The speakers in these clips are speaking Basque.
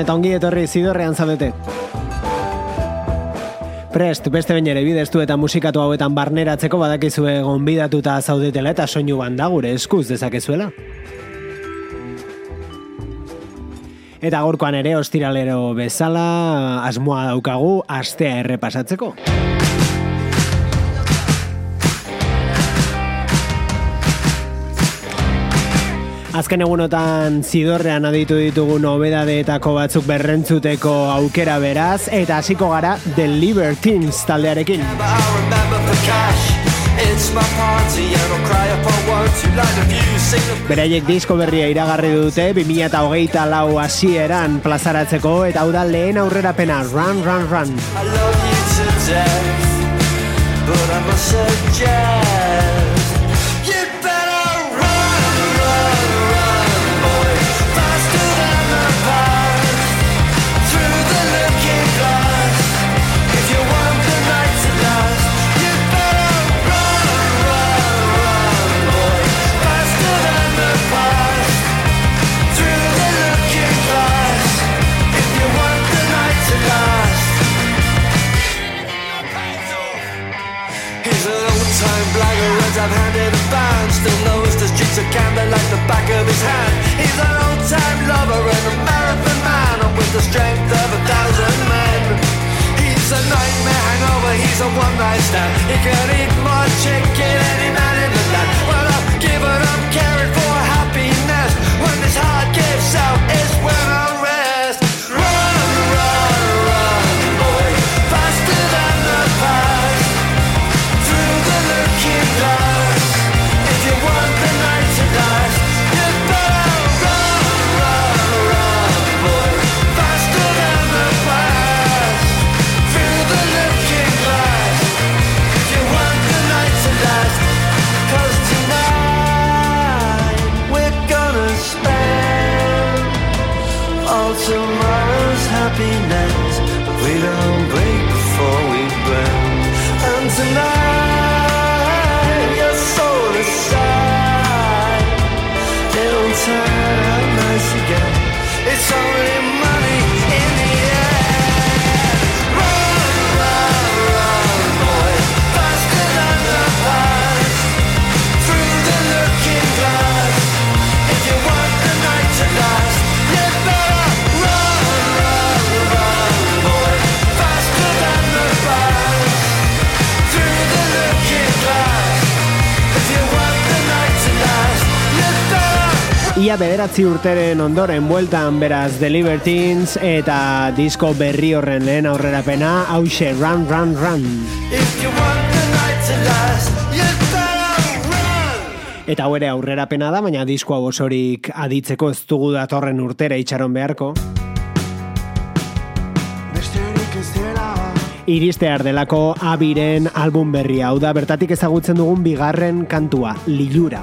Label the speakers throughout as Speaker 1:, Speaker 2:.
Speaker 1: Gabon eta ongi etorri zidorrean zaudete. Prest, beste bain ere bideztu eta musikatu hauetan barneratzeko badakizue gonbidatuta zaudetela eta soinu banda gure eskuz dezakezuela. Eta gorkoan ere ostiralero bezala asmoa daukagu astea errepasatzeko. Azken egunotan zidorrean aditu ditugu nobedadeetako batzuk berrentzuteko aukera beraz, eta hasiko gara The Libertines taldearekin. Beraiek disko berria iragarri dute 2008 lau hasieran plazaratzeko eta hau da lehen aurrerapena Run, Run, Run. I love you to death, but I must suggest Still knows the streets of Camden like the back of his hand. He's an old-time lover and a marathon man And with the strength of a thousand men. He's a nightmare hangover, he's a one-night stand. He can eat more chicken any man in the land. Well, I've given up caring for happiness. When this heart gives out, it's when happiness. We don't break before we burn. And tonight, your soul aside, it'll turn nice again. It's only my Ia bederatzi urteren ondoren bueltan beraz The Libertines eta disko berri horren lehen aurrerapena hause Run Run Run. Eta hau ere aurrerapena da, baina diskoa bosorik aditzeko ez dugu datorren urtera itxaron beharko. Iristear delako abiren album berria, hau da bertatik ezagutzen dugun bigarren kantua, Lilura.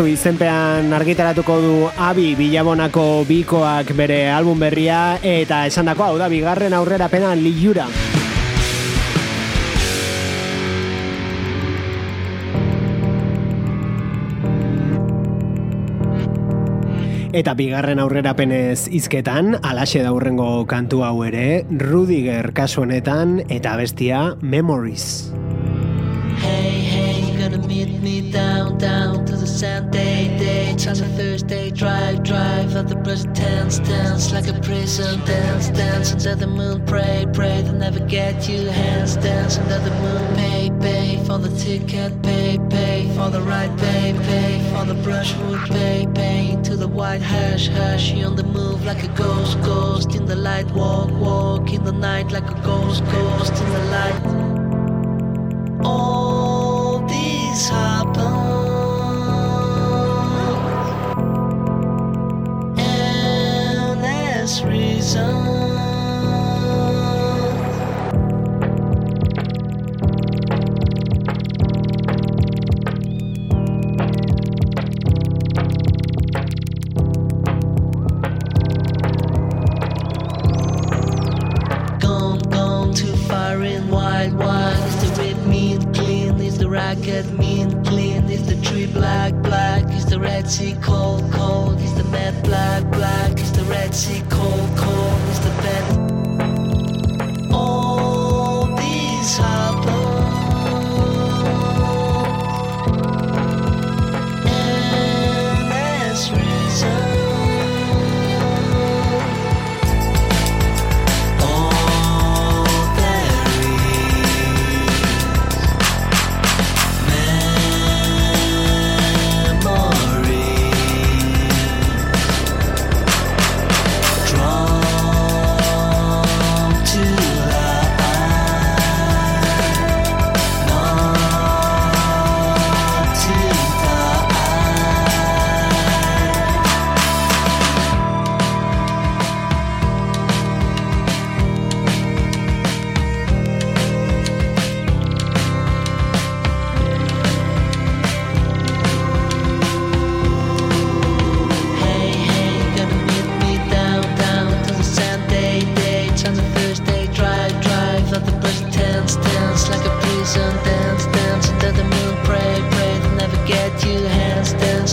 Speaker 2: Ohartu izenpean argitaratuko du Abi Bilabonako bikoak bere album berria eta esandako hau da bigarren aurrera pena liura. Eta bigarren aurrerapenez izketan, alaxe da hurrengo kantu hau ere, Rudiger kasu honetan eta bestia Memories. Hey, hey, gonna meet me down, down Sunday, day, chance a Thursday, drive, drive, at the brush dance, dance like a prison, dance, dance under the moon, pray, pray, they'll never get you, hands dance under the moon, pay, pay for the ticket, pay, pay for the ride, pay, pay for the brushwood, pay, pay to the white hash, hash, you on the move like a ghost, ghost in the light, walk, walk in the night like a ghost, ghost in the light. All these.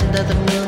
Speaker 2: under the moon.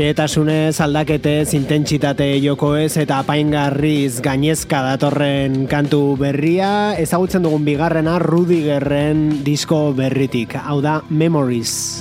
Speaker 3: Xeetasunez, aldaketez, intentsitate jokoez eta apaingarriz gainezka datorren kantu berria, ezagutzen dugun bigarrena Rudigerren disko berritik, hau da Memories.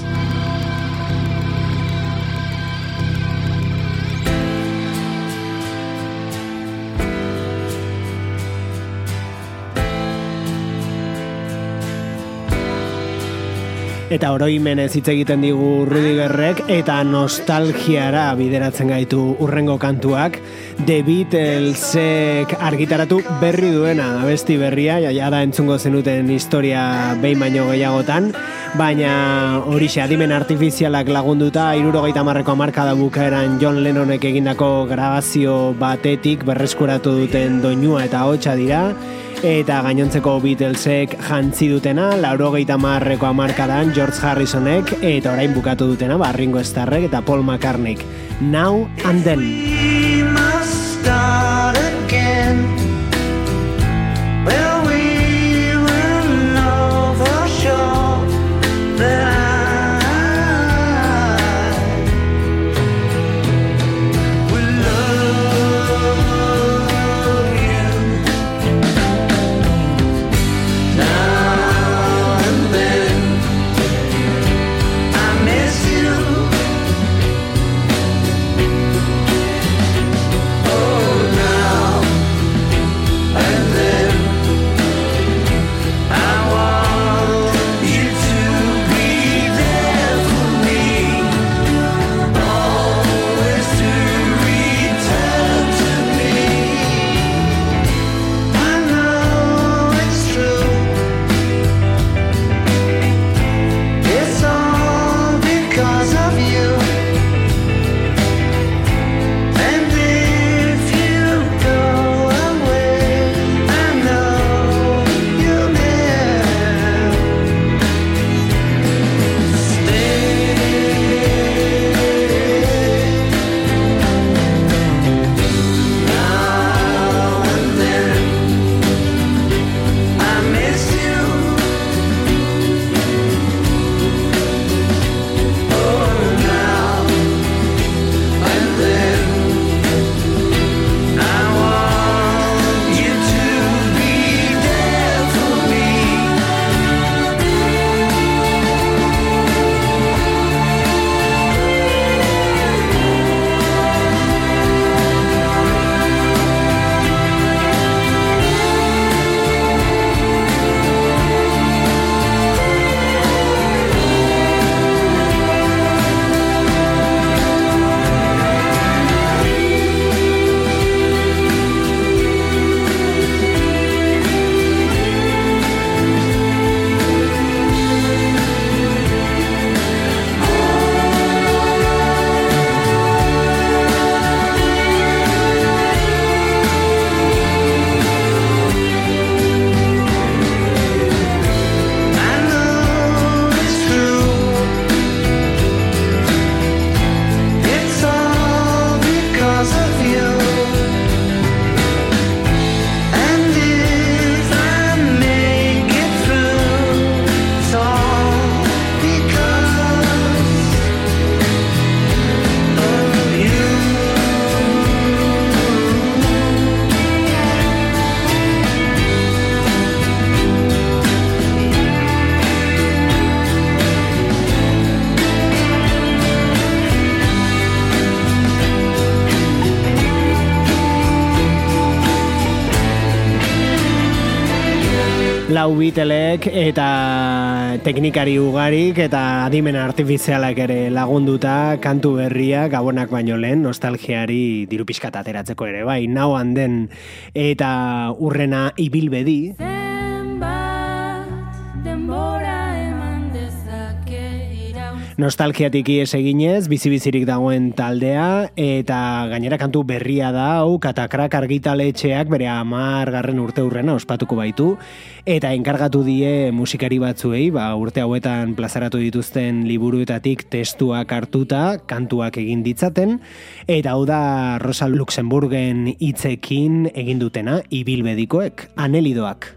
Speaker 3: Eta oroimenez hitz egiten digu Rudigerrek eta nostalgiara bideratzen gaitu urrengo kantuak. The Beatlesek argitaratu berri duena abesti berria ja da entzungo zenuten historia behin baino gehiagotan. Baina hori adimen artifizialak lagunduta irurogeita marreko marka da bukaeran John Lennonek egindako grabazio batetik berreskuratu duten doinua eta hotxa dira eta gainontzeko Beatlesek jantzi dutena, lauro geita marreko amarkadan George Harrisonek, eta orain bukatu dutena, barringo estarrek eta Paul McCartneyk. Now and then. Lau bitelek eta teknikari ugarik eta adimen artifizialak ere lagunduta kantu berria gabonak baino lehen nostalgiari diru pixkat ateratzeko ere bai nau handen eta urrena ibilbedi nostalgiatik ies eginez, bizi-bizirik dagoen taldea, eta gainera kantu berria da, hau, katakrak argitaletxeak bere amar garren urte urrena ospatuko baitu, eta enkargatu die musikari batzuei, ba, urte hauetan plazaratu dituzten liburuetatik testuak hartuta, kantuak egin ditzaten, eta hau da Rosa Luxemburgen hitzekin egin dutena, ibilbedikoek, anelidoak.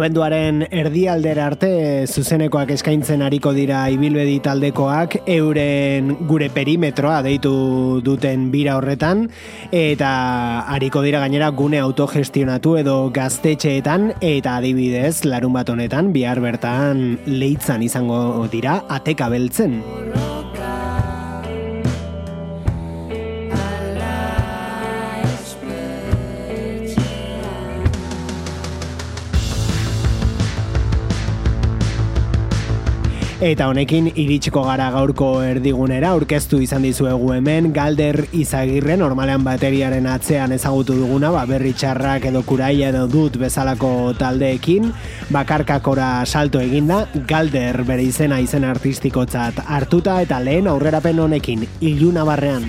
Speaker 1: Abenduaren erdialdera arte zuzenekoak eskaintzen ariko dira ibilbedi taldekoak euren gure perimetroa deitu duten bira horretan eta ariko dira gainera gune autogestionatu edo gaztetxeetan eta adibidez larun bat honetan bihar bertan leitzan izango dira ateka beltzen. Eta honekin iritsiko gara gaurko erdigunera, aurkeztu izan dizuegu hemen, galder izagirre, normalean bateriaren atzean ezagutu duguna, ba, berri txarrak edo kuraia edo dut bezalako taldeekin, bakarkakora salto eginda, galder bere izena izen artistikotzat hartuta eta lehen aurrerapen honekin, iluna barrean.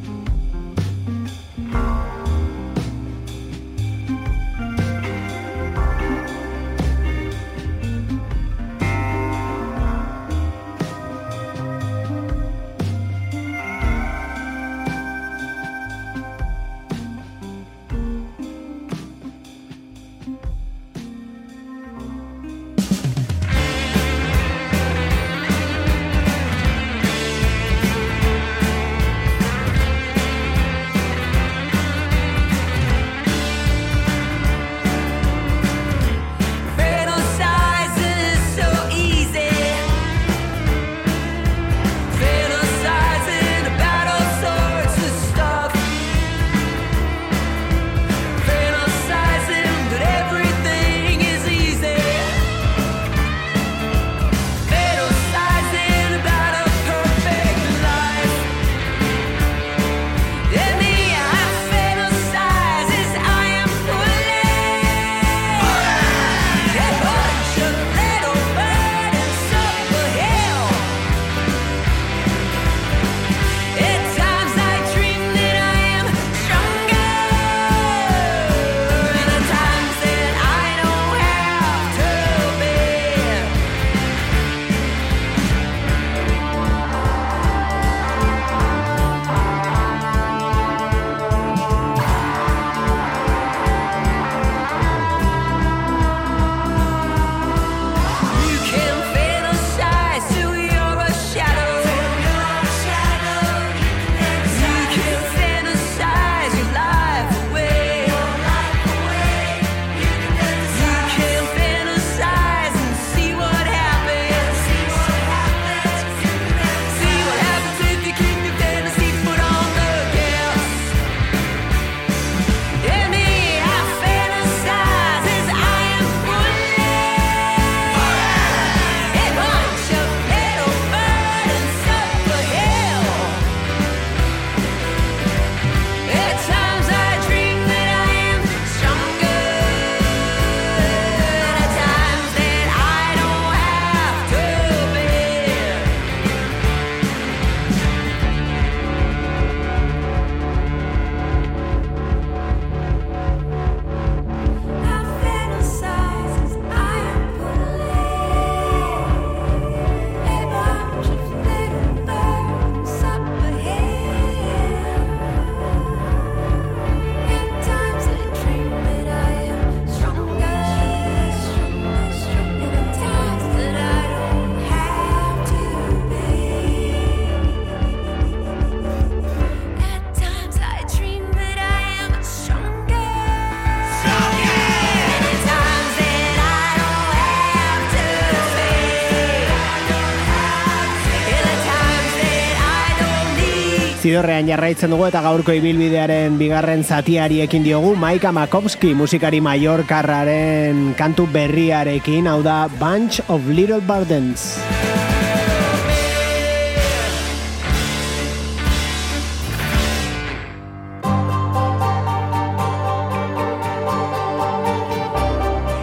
Speaker 4: Zidorrean jarraitzen dugu eta gaurko ibilbidearen bigarren zatiari ekin diogu Maika Makovski musikari Mallorcarraren kantu berriarekin hau da Bunch of Little Burdens.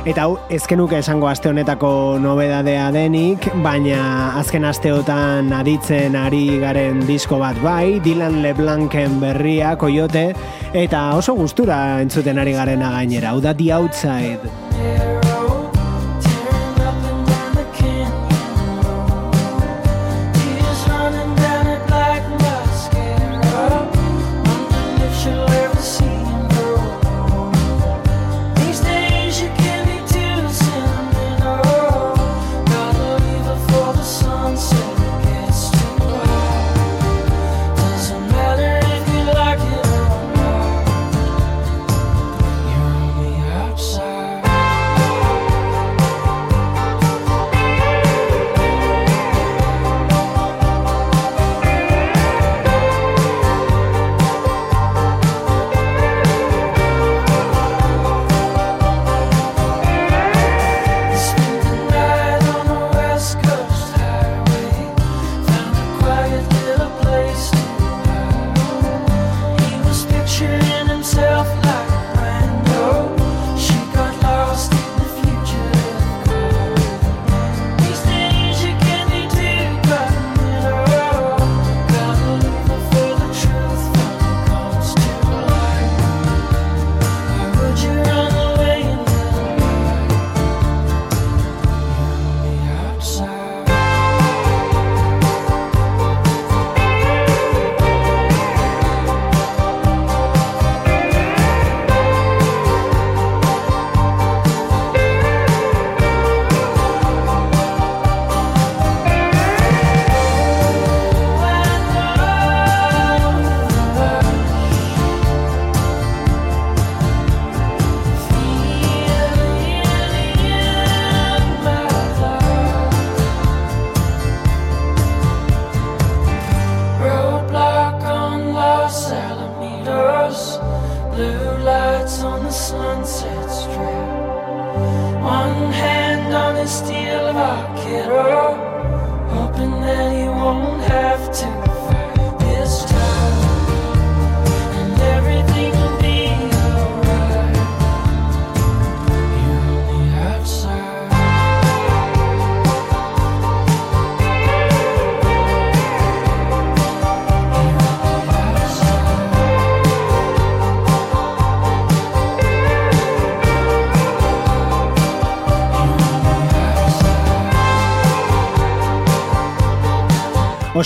Speaker 4: Eta hau, ezkenuke esango aste honetako nobedadea denik, baina azken asteotan aditzen ari garen disko bat bai, Dylan LeBlancen berria, Coyote, eta oso gustura entzuten ari garen gainera, hau da The Outside.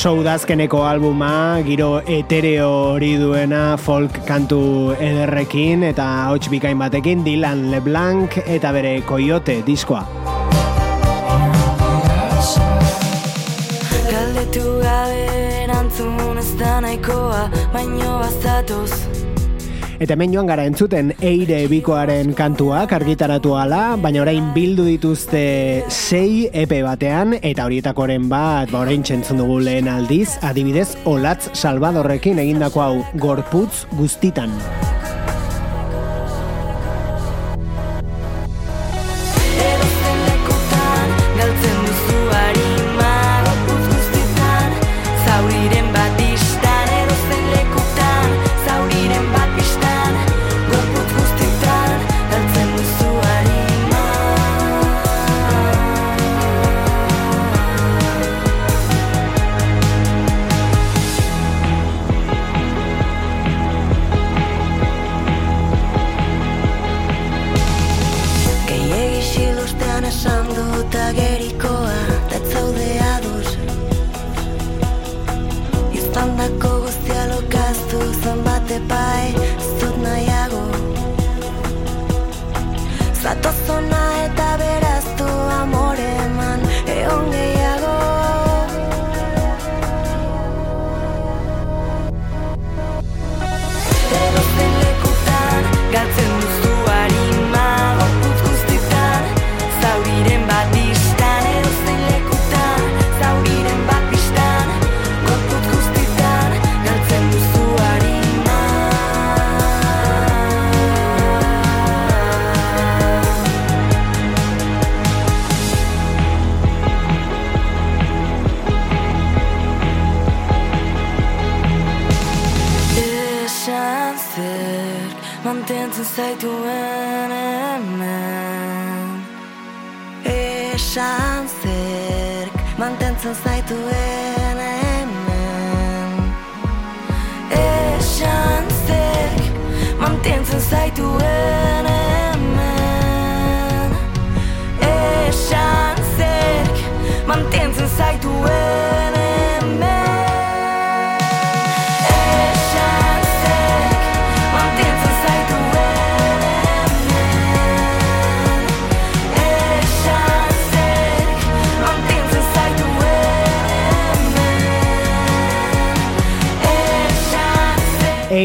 Speaker 4: Oso udazkeneko albuma, giro etereo hori duena folk kantu ederrekin eta hots bikain batekin Dylan LeBlanc eta bere Coyote diskoa. Galdetu gabe erantzun ez da nahikoa, baino bazatoz Eta hemen joan gara entzuten eire bikoaren kantuak argitaratu ala, baina orain bildu dituzte sei epe batean, eta horietakoren bat, ba orain txentzun dugu lehen aldiz, adibidez, olatz salvadorrekin egindako hau gorputz guztitan.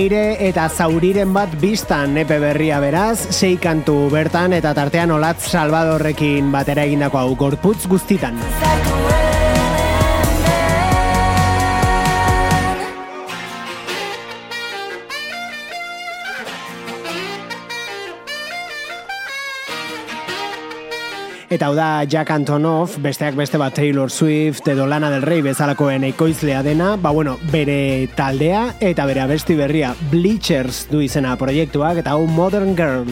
Speaker 1: Eire eta zauriren bat biztan nepe berria beraz, sei kantu bertan eta tartean olatz Salvadorrekin batera egindako hau gorputz guztitan. Eta hau da Jack Antonoff, besteak beste bat Taylor Swift edo Lana del Rey bezalakoen ekoizlea dena, ba bueno, bere taldea eta bere abesti berria Bleachers du izena proiektuak eta hau Modern Girl.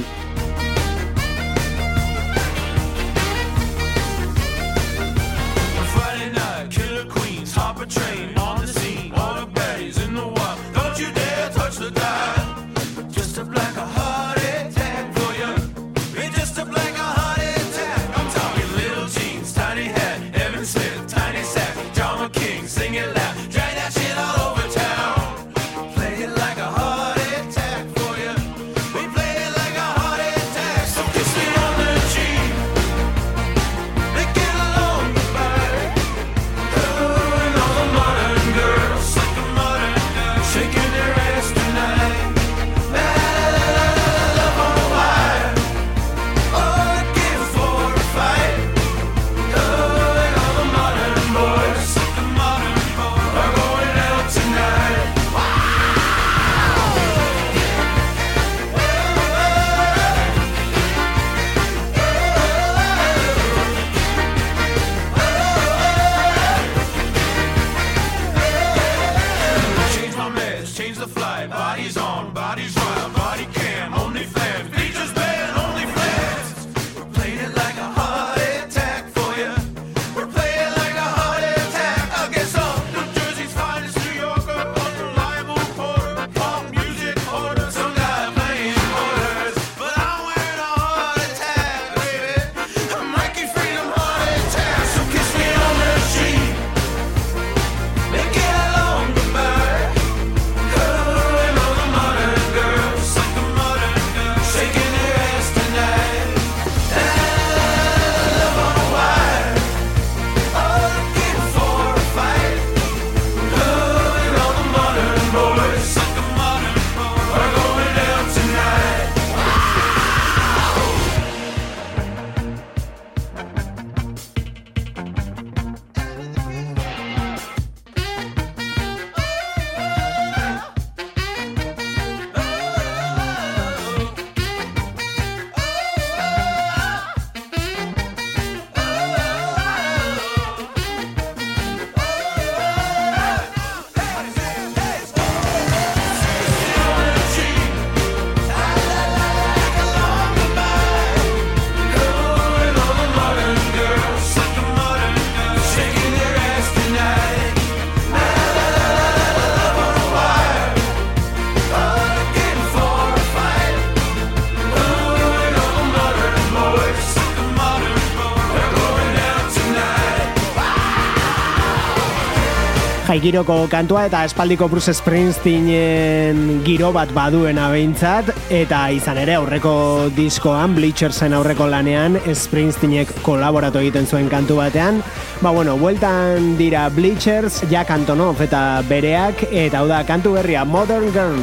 Speaker 1: Jaigiroko kantua eta espaldiko Bruce Springsteenen giro bat baduen abeintzat eta izan ere aurreko diskoan Bleachersen aurreko lanean Springsteenek kolaboratu egiten zuen kantu batean. Ba bueno, bueltan dira Bleachers, Jack Antonoff eta bereak eta hau da kantu berria Modern Girl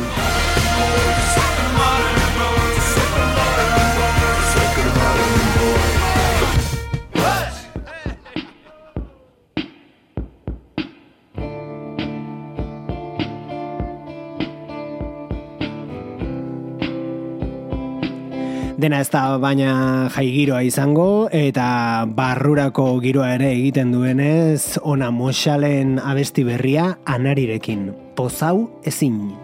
Speaker 1: Dena ez da baina jai giroa izango eta barrurako giroa ere egiten duenez ona moxalen abesti berria anarirekin. Pozau ezin.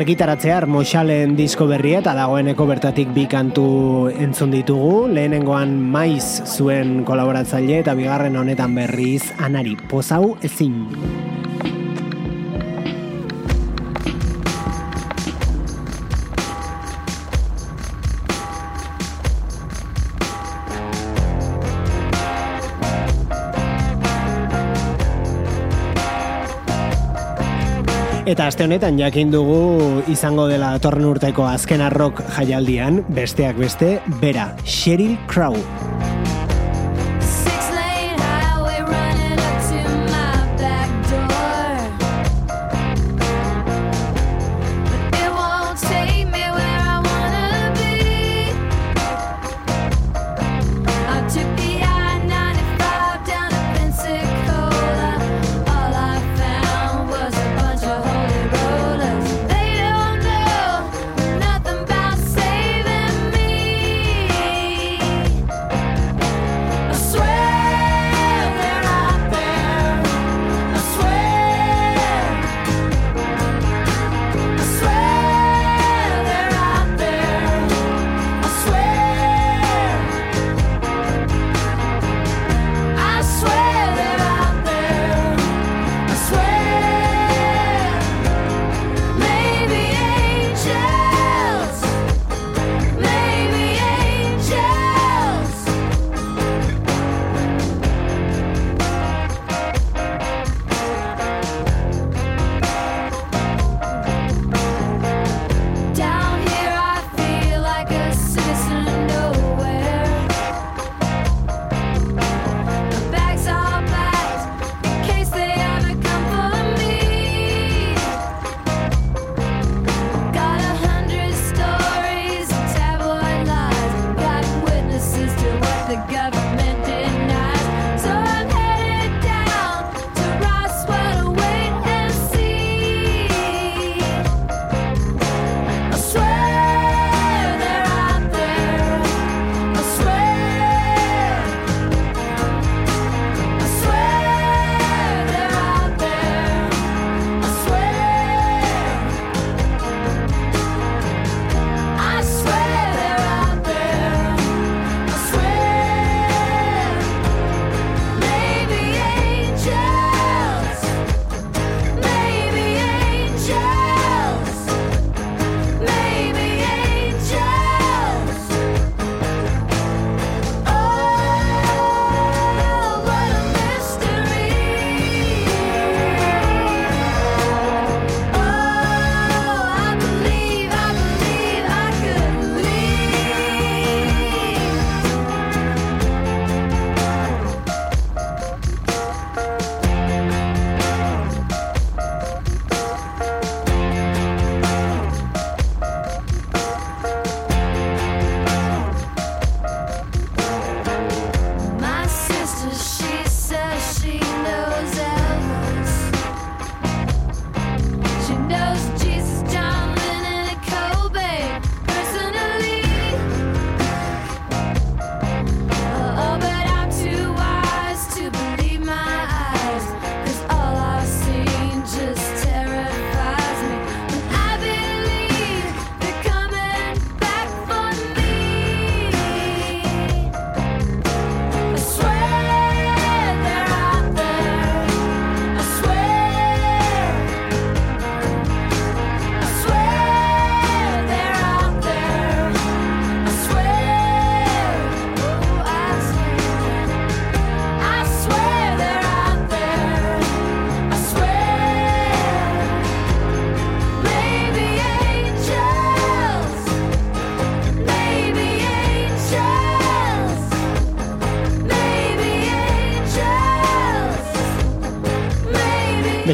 Speaker 5: Argitaratzear Moxalen disko berria eta dagoeneko bertatik bi kantu entzun ditugu. Lehenengoan maiz zuen kolaboratzaile eta bigarren honetan berriz anari pozau ezin. Eta aste honetan jakin dugu izango dela torren urteko azken arrok jaialdian, besteak beste, bera, Sheryl Crow.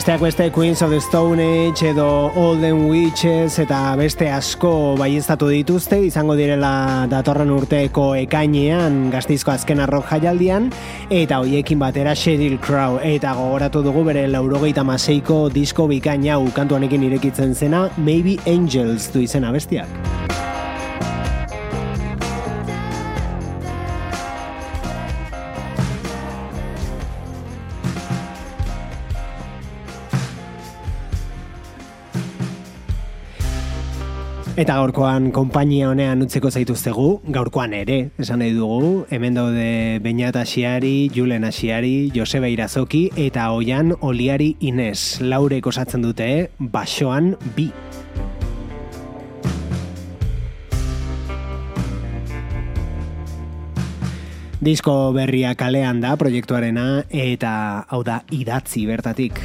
Speaker 3: Besteak beste Queens of the Stone Age edo Olden Witches eta beste asko baiestatu dituzte. Izango direla datorren urteko ekainean gaztizko azken arrok jaialdian. Eta hoiekin batera Sheryl Crow. Eta gogoratu dugu bere laurogeita maseiko disko bikaina ukantuanekin irekitzen zena Maybe Angels du izena bestiak. Eta gaurkoan konpainia honean utziko zaituztegu, gaurkoan ere, esan nahi dugu, hemen daude Beñat Asiari, Julen Asiari, Joseba Irazoki eta Oian Oliari Ines, laure osatzen dute, basoan bi. Disko berria kalean da proiektuarena eta hau da idatzi bertatik.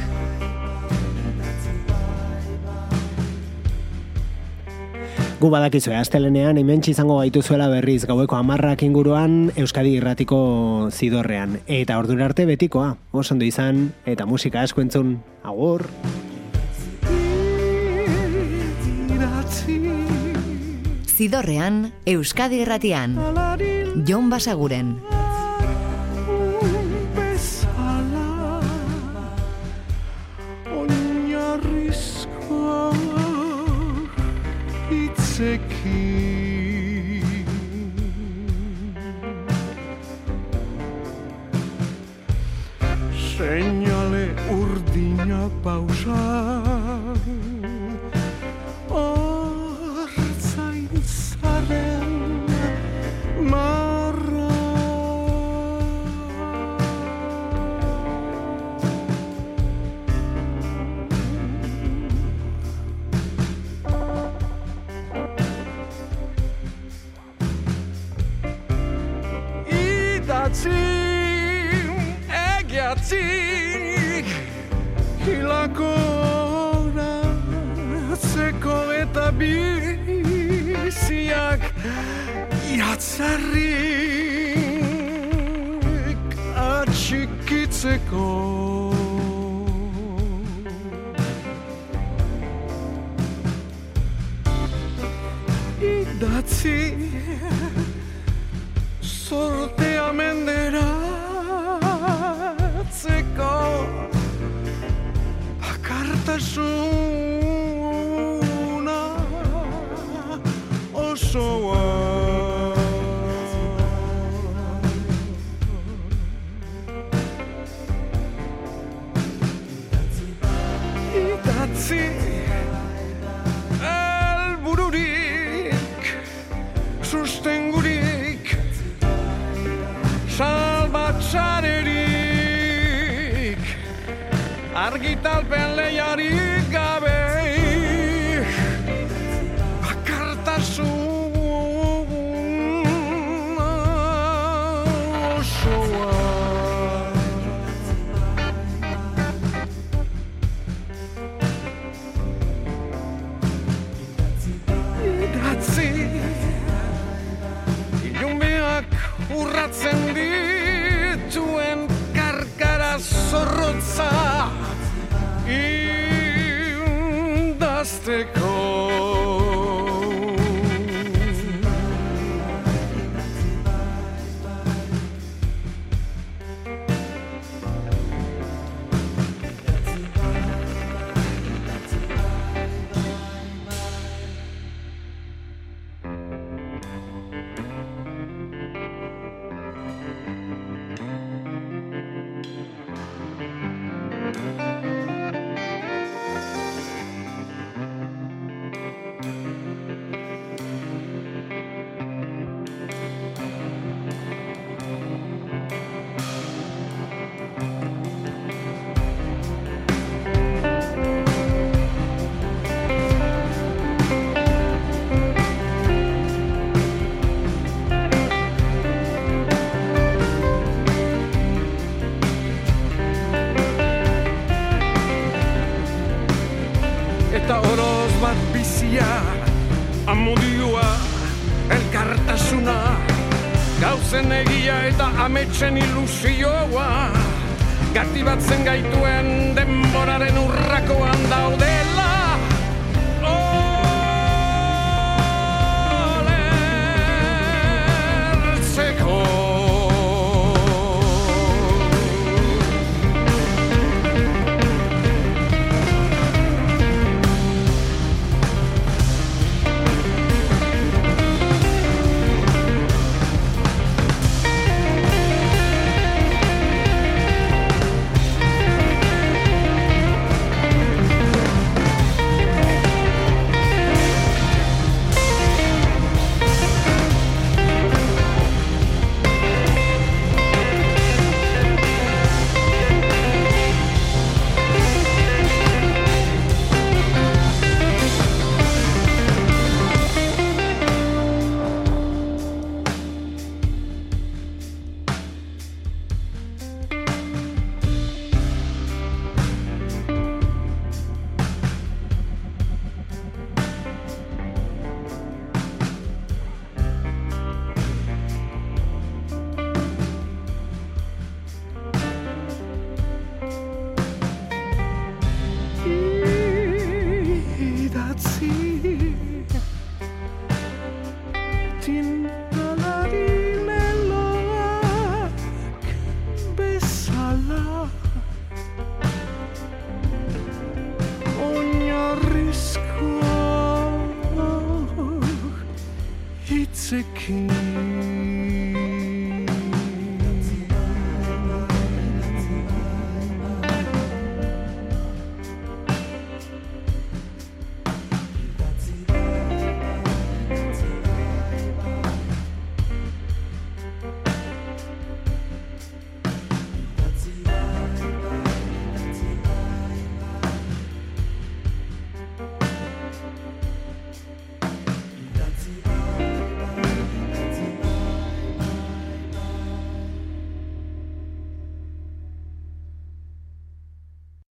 Speaker 3: Gu badakizu, astelenean imentsi izango gaituzuela berriz gaueko amarrak inguruan Euskadi irratiko zidorrean. Eta ordura arte betikoa, osondo izan, eta musika asko entzun, agur!
Speaker 6: Zidorrean, Euskadi irratian, Jon Basaguren.
Speaker 7: secchi. Segnale urdigna pausar. Pausan egiatzik hilako zeko eta biziak iatzarrik atxikitzeko the. מרגי טלפן ליריב fantastical.